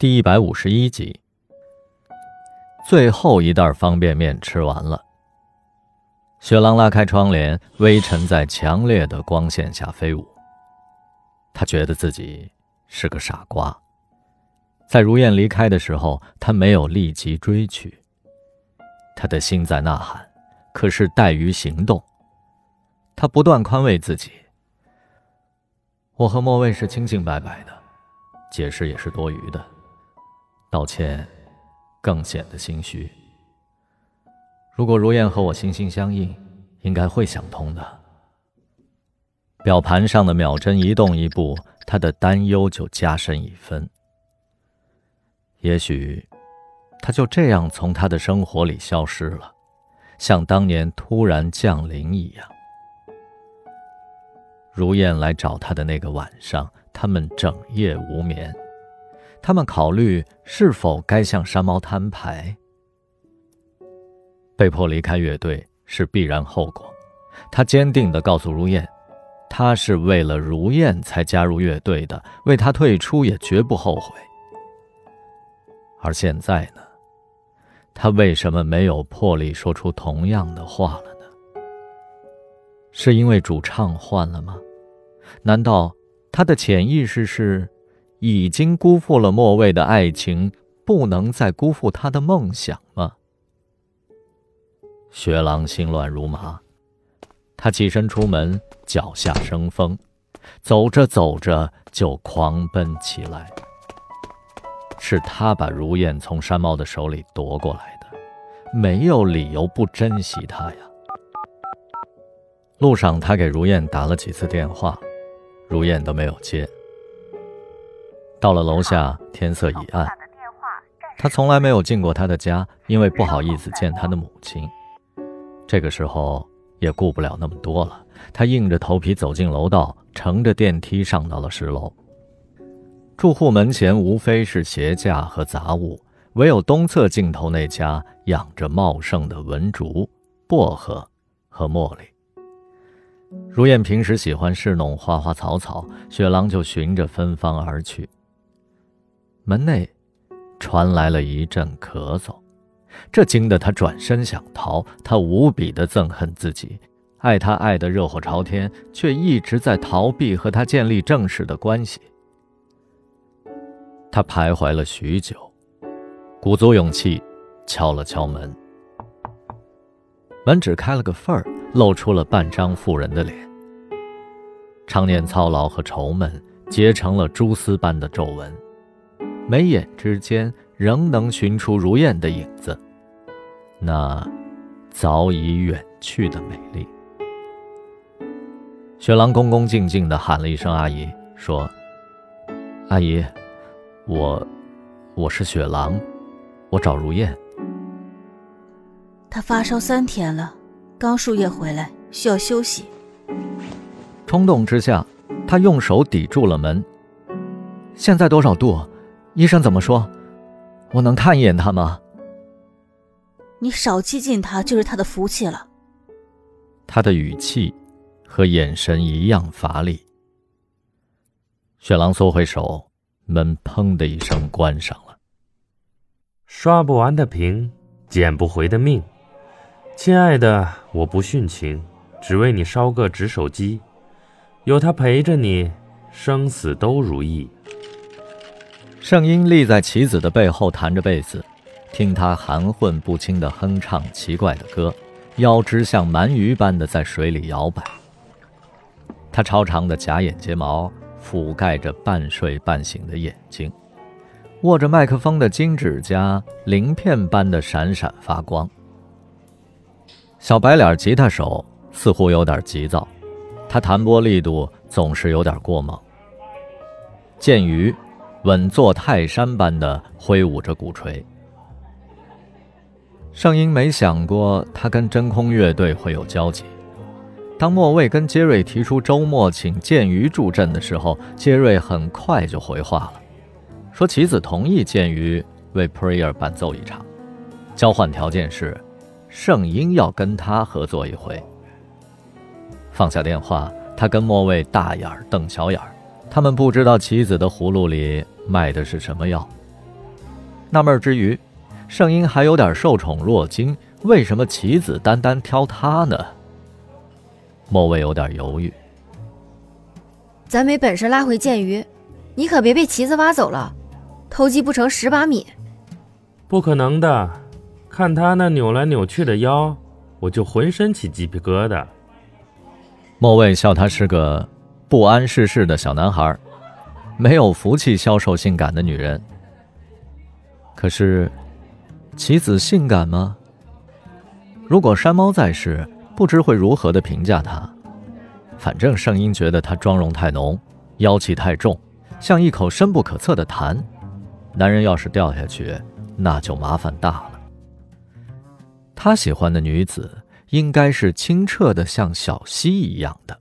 第一百五十一集，最后一袋方便面吃完了。雪狼拉开窗帘，微尘在强烈的光线下飞舞。他觉得自己是个傻瓜。在如燕离开的时候，他没有立即追去。他的心在呐喊，可是怠于行动。他不断宽慰自己：“我和莫卫是清清白白的，解释也是多余的。”道歉，更显得心虚。如果如燕和我心心相印，应该会想通的。表盘上的秒针一动一步，他的担忧就加深一分。也许，他就这样从他的生活里消失了，像当年突然降临一样。如燕来找他的那个晚上，他们整夜无眠。他们考虑是否该向山猫摊牌。被迫离开乐队是必然后果，他坚定地告诉如燕，他是为了如燕才加入乐队的，为他退出也绝不后悔。而现在呢？他为什么没有魄力说出同样的话了呢？是因为主唱换了吗？难道他的潜意识是？已经辜负了莫蔚的爱情，不能再辜负他的梦想吗？雪狼心乱如麻，他起身出门，脚下生风，走着走着就狂奔起来。是他把如燕从山猫的手里夺过来的，没有理由不珍惜她呀。路上，他给如燕打了几次电话，如燕都没有接。到了楼下，天色已暗。他从来没有进过他的家，因为不好意思见他的母亲。这个时候也顾不了那么多了，他硬着头皮走进楼道，乘着电梯上到了十楼。住户门前无非是鞋架和杂物，唯有东侧尽头那家养着茂盛的文竹、薄荷和茉莉。如燕平时喜欢侍弄花花草草，雪狼就循着芬芳而去。门内传来了一阵咳嗽，这惊得他转身想逃。他无比的憎恨自己，爱他爱得热火朝天，却一直在逃避和他建立正式的关系。他徘徊了许久，鼓足勇气敲了敲门。门只开了个缝儿，露出了半张妇人的脸。常年操劳和愁闷结成了蛛丝般的皱纹。眉眼之间仍能寻出如燕的影子，那早已远去的美丽。雪狼恭恭敬敬地喊了一声“阿姨”，说：“阿姨，我我是雪狼，我找如燕。他发烧三天了，刚输液回来，需要休息。”冲动之下，他用手抵住了门。现在多少度？医生怎么说？我能看一眼他吗？你少接近他就是他的福气了。他的语气和眼神一样乏力。雪狼缩回手，门砰的一声关上了。刷不完的屏，捡不回的命。亲爱的，我不殉情，只为你烧个纸手机，有他陪着你，生死都如意。圣婴立在棋子的背后，弹着贝斯，听他含混不清的哼唱奇怪的歌，腰肢像鳗鱼般的在水里摇摆。他超长的假眼睫毛覆盖着半睡半醒的眼睛，握着麦克风的金指甲鳞片般的闪闪发光。小白脸吉他手似乎有点急躁，他弹拨力度总是有点过猛。鉴于。稳坐泰山般的挥舞着鼓槌。圣婴没想过他跟真空乐队会有交集。当莫卫跟杰瑞提出周末请剑鱼助阵的时候，杰瑞很快就回话了，说棋子同意剑鱼为 Prayer 伴奏一场，交换条件是圣婴要跟他合作一回。放下电话，他跟莫卫大眼瞪小眼儿。他们不知道棋子的葫芦里卖的是什么药，纳闷之余，圣婴还有点受宠若惊。为什么棋子单单挑他呢？莫蔚有点犹豫。咱没本事拉回剑鱼，你可别被棋子挖走了，偷鸡不成蚀把米。不可能的，看他那扭来扭去的腰，我就浑身起鸡皮疙瘩。莫蔚笑他是个不谙世事的小男孩，没有福气消受性感的女人。可是，棋子性感吗？如果山猫在世，不知会如何的评价他。反正圣婴觉得他妆容太浓，妖气太重，像一口深不可测的潭。男人要是掉下去，那就麻烦大了。他喜欢的女子，应该是清澈的像小溪一样的。